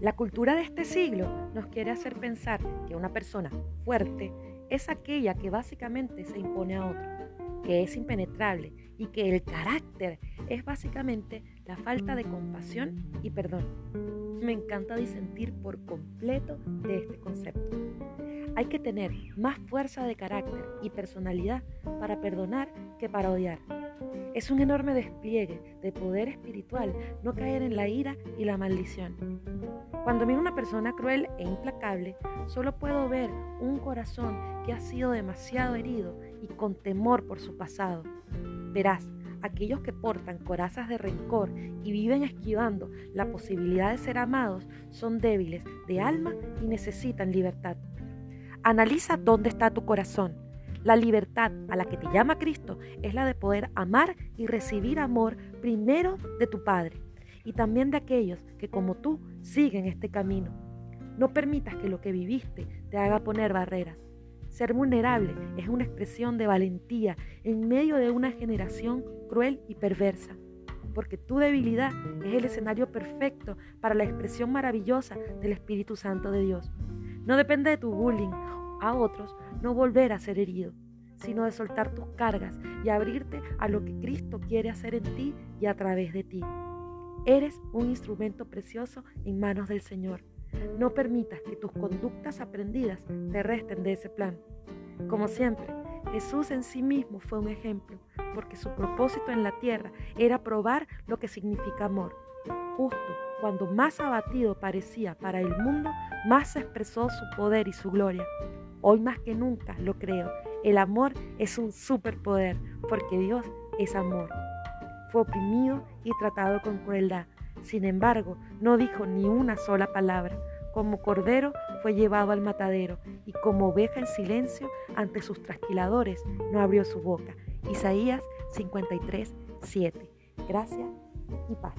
La cultura de este siglo nos quiere hacer pensar que una persona fuerte es aquella que básicamente se impone a otro, que es impenetrable y que el carácter es básicamente la falta de compasión y perdón. Me encanta disentir por completo de este concepto. Hay que tener más fuerza de carácter y personalidad para perdonar que para odiar. Es un enorme despliegue de poder espiritual no caer en la ira y la maldición. Cuando miro una persona cruel e implacable, solo puedo ver un corazón que ha sido demasiado herido y con temor por su pasado. Verás, aquellos que portan corazas de rencor y viven esquivando la posibilidad de ser amados son débiles de alma y necesitan libertad. Analiza dónde está tu corazón. La libertad a la que te llama Cristo es la de poder amar y recibir amor primero de tu Padre y también de aquellos que como tú siguen este camino. No permitas que lo que viviste te haga poner barreras. Ser vulnerable es una expresión de valentía en medio de una generación cruel y perversa, porque tu debilidad es el escenario perfecto para la expresión maravillosa del Espíritu Santo de Dios. No depende de tu bullying a otros no volver a ser herido, sino de soltar tus cargas y abrirte a lo que Cristo quiere hacer en ti y a través de ti. Eres un instrumento precioso en manos del Señor. No permitas que tus conductas aprendidas te resten de ese plan. Como siempre, Jesús en sí mismo fue un ejemplo, porque su propósito en la tierra era probar lo que significa amor. Justo cuando más abatido parecía para el mundo, más se expresó su poder y su gloria. Hoy más que nunca lo creo. El amor es un superpoder porque Dios es amor. Fue oprimido y tratado con crueldad. Sin embargo, no dijo ni una sola palabra. Como cordero fue llevado al matadero y como oveja en silencio ante sus trasquiladores no abrió su boca. Isaías 53, 7. Gracias y paz.